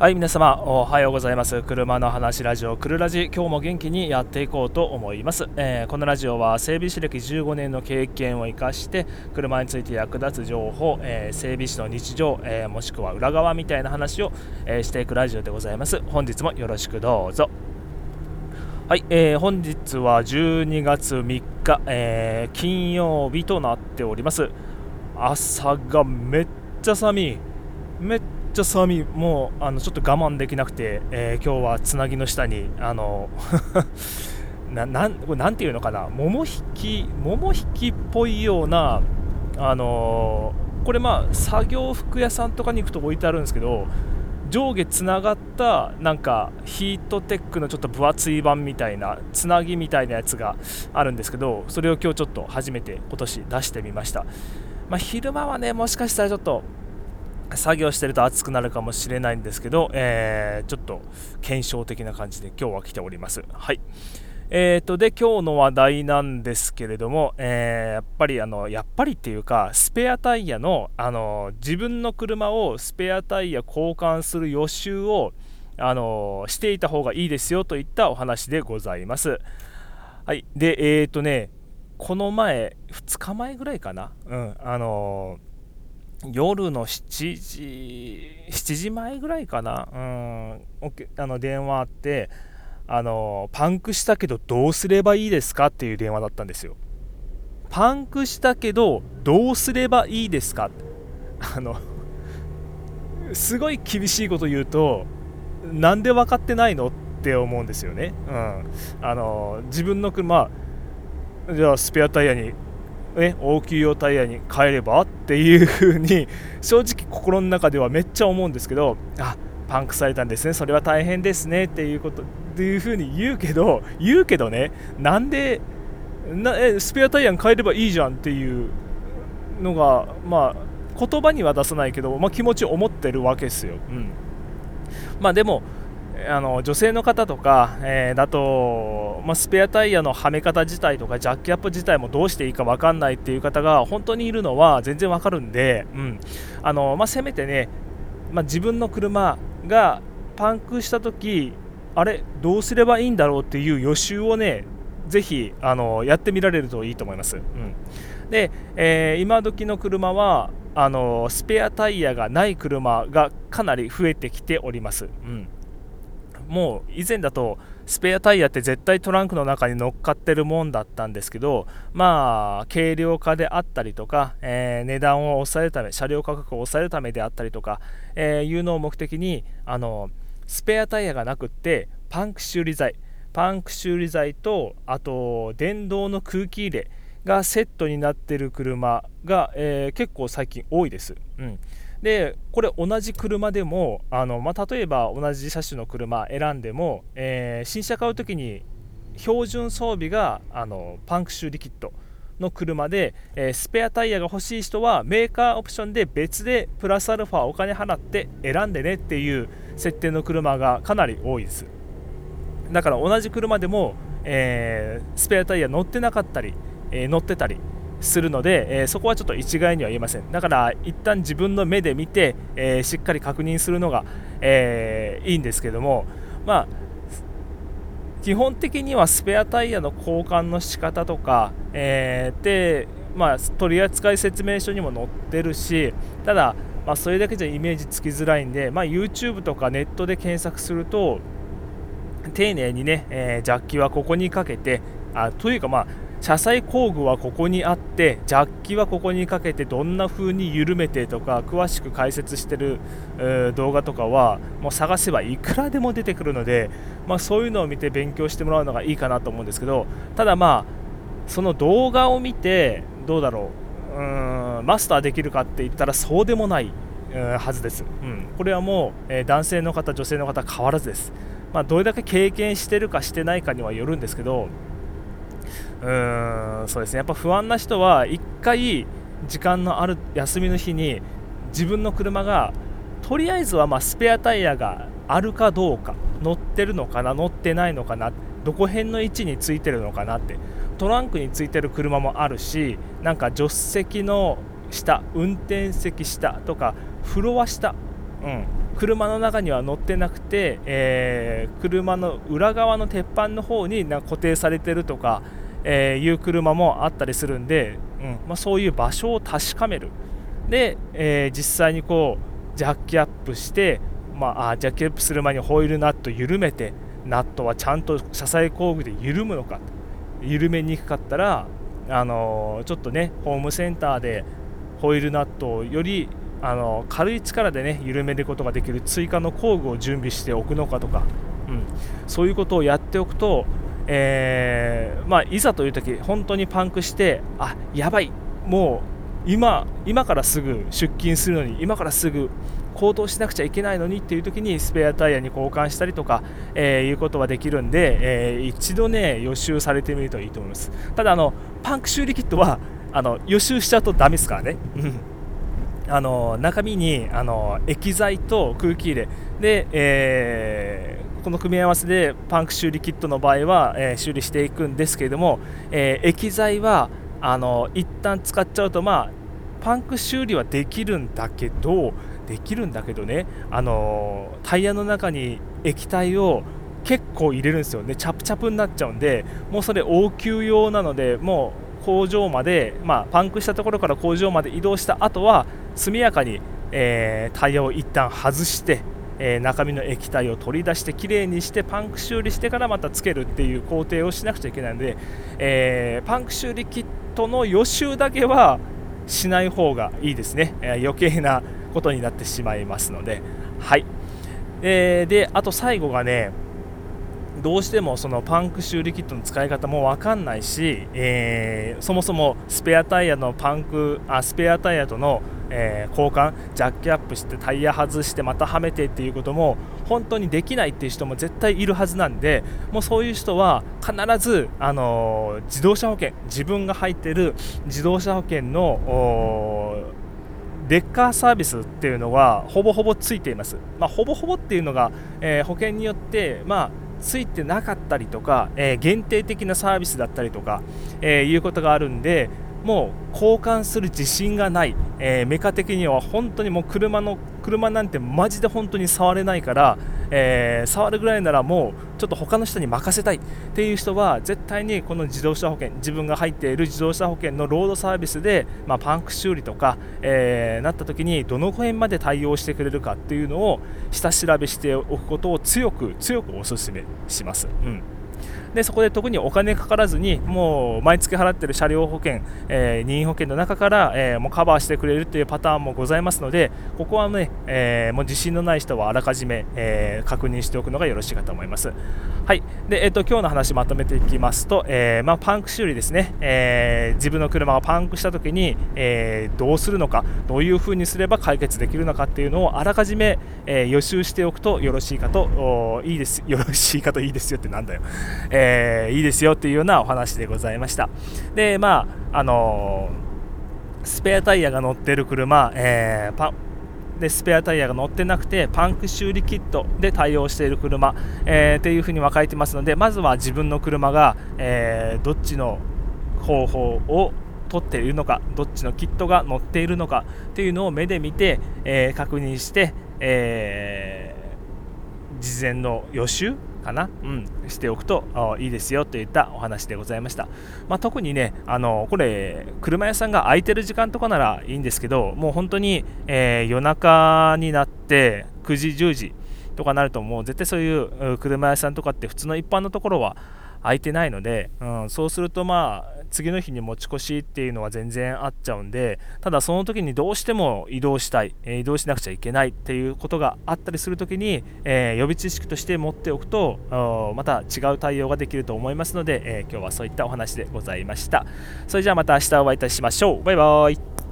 はい皆様おはようございます。車の話ラジオくるラジ今日も元気にやっていこうと思います、えー、このラジオは整備士歴15年の経験を生かして車について役立つ情報、えー、整備士の日常、えー、もしくは裏側みたいな話を、えしていくラジオでございます。本日もよろしくどうぞ。はい、えー、本日は12月3日、えー、金曜日となっております。朝がめっちゃ寒い。めっちゃ寒い。もうあのちょっと我慢できなくて、えー、今日はつなぎの下にあの ななんこれなんていうのかな？桃引き桃引きっぽいようなあのー、これまあ作業服屋さんとかに行くと置いてあるんですけど上下つながったなんかヒートテックのちょっと分厚い版みたいなつなぎみたいなやつがあるんですけどそれを今日ちょっと初めて今年出してみました、まあ、昼間はねもしかしたらちょっと作業してると暑くなるかもしれないんですけど、えー、ちょっと検証的な感じで今日は来ております。はい。えーと、で、今日の話題なんですけれども、えー、やっぱり、あの、やっぱりっていうか、スペアタイヤの、あの、自分の車をスペアタイヤ交換する予習を、あの、していた方がいいですよといったお話でございます。はい。で、えーとね、この前、2日前ぐらいかな、うん、あの夜の7時、7時前ぐらいかな、うん、あの電話あって、あのパンクしたけどどうすればいいですかっていう電話だったんですよ。パンクしたけどどうすればいいですか？あのすごい厳しいこと言うとなんで分かってないのって思うんですよね。うん、あの自分の車じゃあスペアタイヤにね、応急用タイヤに変えればっていう風に 正直心の中ではめっちゃ思うんですけどあパンクされたんですね。それは大変ですねっていうことっていう風に言うけど言うけどねなんでなスペアタイヤに変えればいいじゃんっていうのがまあ言葉には出さないけど、まあ、気持ちを思ってるわけですよ、うん、まあでもあの女性の方とか、えー、だと、まあ、スペアタイヤのはめ方自体とかジャッキアップ自体もどうしていいか分かんないっていう方が本当にいるのは全然分かるんで、うんあのまあ、せめてね、まあ、自分の車がパンクした時あれどうすればいいんだろうっていう予習をねぜひあのやってみられるといいと思います。うん、で、えー、今時の車はあのスペアタイヤがない車がかなり増えてきております。うんもう以前だとスペアタイヤって絶対トランクの中に乗っかってるもんだったんですけどまあ軽量化であったりとか、えー、値段を抑えるため車両価格を抑えるためであったりとか、えー、いうのを目的にあのスペアタイヤがなくってパンク修理剤パンク修理剤とあと電動の空気入れがセットになってる車が、えー、結構最近多いです。うんでこれ同じ車でもあの、まあ、例えば同じ車種の車選んでも、えー、新車買う時に標準装備があのパンク修理キットの車で、えー、スペアタイヤが欲しい人はメーカーオプションで別でプラスアルファお金払って選んでねっていう設定の車がかなり多いです。だから同じ車でも、えー、スペアタイヤ乗ってなかったり、えー、乗ってたりするので、え、そこはちょっと一概には言えません。だから一旦自分の目で見て、え、しっかり確認するのが、え、いいんですけどもまあ基本的にはスペアタイヤの交換の仕方とか、えー、で、まあ、取扱説明書にも載ってるしただ、まあ、それだけじゃイメージつきづらいんで、まあ、YouTube とかネットで検索すると丁寧にね、えー、ジャッキはここにかけてあというかまあ車載工具はここにあってジャッキはここにかけてどんな風に緩めてとか詳しく解説してる、動画とかはもう探せばいくらでも出てくるので、まあ、そういうのを見て勉強してもらうのがいいかなと思うんですけどただまあその動画を見てどうだろううんマスターできるかって言ったらそうでもないはずです、うん、これはもう、男性の方女性の方変わらずです、まあ、どれだけ経験してるかしてないかにはよるんですけどうんそうですね。やっぱ不安な人は1回時間のある休みの日に自分の車がとりあえずはまスペアタイヤがあるかどうか乗ってるのかな乗ってないのかなどこ辺の位置についてるのかなってトランクについてる車もあるしなんか助手席の下運転席下とかフロア下、うん、車の中には乗ってなくて、えー、車の裏側の鉄板の方にな固定されてるとか、えー、いう車もあったりするんで、うんまあ、そういう場所を確かめる。で、えー、実際にこうジャッキアップして、まあ、あジャッキアップする前にホイールナット緩めてナットはちゃんと車載工具で緩むのか緩めにくかったら、あのちょっとねホームセンターでホイールナットをよりあの軽い力でね緩めることができる追加の工具を準備しておくのかとか、うん、そういうことをやっておくと、えー、まあ、いざという時本当にパンクしてあやばいもう今今からすぐ出勤するのに今からすぐ行動しなくちゃいけないのにっていう時にスペアタイヤに交換したりとか、えー、いうことはできるんで、えー、一度ね予習されてみるといいと思います。ただあのパンク修理キットはあの予習しちゃうとダメですからね。あの中身にあの液剤と空気入れで、えー、この組み合わせでパンク修理キットの場合は、えー、修理していくんですけれども、えー、液剤はあの一旦使っちゃうと、まあ、パンク修理はできるんだけどできるんだけどねあのタイヤの中に液体を結構入れるんですよね。チャプチャプになっちゃうんでもうそれ応急用なのでもう工場まで、まあ、パンクしたところから工場まで移動した後は速やかに、えー、タイヤを一旦外して、えー、中身の液体を取り出してきれいにしてパンク修理してからまたつけるっていう工程をしなくちゃいけないので、えー、パンク修理キットの予習だけはしない方がいいですね、え余計なことになってしまいますので、はい。えー、であと最後がねどうしてもそのパンク修理キットの使い方も分かんないし、えー、そもそもスペアタイヤのパンクあスペアタイヤとの、えー、交換ジャッキアップしてタイヤ外してまたはめてっていうことも本当にできないっていう人も絶対いるはずなんでもうそういう人は必ず、あのー、自動車保険自分が入ってる自動車保険のレッカーサービスっていうのがほぼほぼついています、まあ、ほぼほぼっていうのが、えー、保険によって、まあ、ついてなかったりとか、えー、限定的なサービスだったりとか、えー、いうことがあるんでもう交換する自信がない、えー、メカ的には本当にもう車の車なんてマジで本当に触れないから、えー、触るぐらいならもうちょっと他の人に任せたい。っていう人は絶対にこの自動車保険自分が入っている自動車保険のロードサービスで、まあ、パンク修理とか、えー、なった時にどの辺まで対応してくれるかっていうのを下調べしておくことを強く強くお勧めします。うん。でそこで特にお金かからずにもう毎月払ってる車両保険、えー、任意保険の中から、えー、もうカバーしてくれるというパターンもございますのでここはね、えー、もう自信のない人はあらかじめ、え確認しておくのがよろしいかと思います。はい。で、えーと、今日の話まとめていきますと、えまあ、パンク修理ですね、え自分の車がパンクした時に、えどうするのかどういうふうにすれば解決できるのかっていうのをあらかじめ、え予習しておくとよろしいかといいです。よろしいかといいですよってなんだよ、えー、いいですよっていうようなお話でございました。でまああのー、スペアタイヤが乗ってる車、えー、パでスペアタイヤが乗ってなくてパンク修理キットで対応している車、えー、っていうふうに分かれてますのでまずは自分の車が、えー、どっちの方法を取っているのかどっちのキットが乗っているのかっていうのを目で見て、えー、確認して、え事前の予習かな、うん、しておくといいですよといったお話でございました、まあ、特にねあのこれ車屋さんが空いてる時間とかならいいんですけどもう本当に、えー、夜中になって9時10時とかなるともう絶対そういう車屋さんとかって普通の一般のところは空いてないので、うん、そうするとまあ次の日に持ち越しっていうのは全然あっちゃうんでただその時にどうしても移動したい、え移動しなくちゃいけないっていうことがあったりする時に、えー、予備知識として持っておくとまた違う対応ができると思いますので、えー、今日はそういったお話でございました。それじゃあまた明日お会いいたしましょう。バイバイ。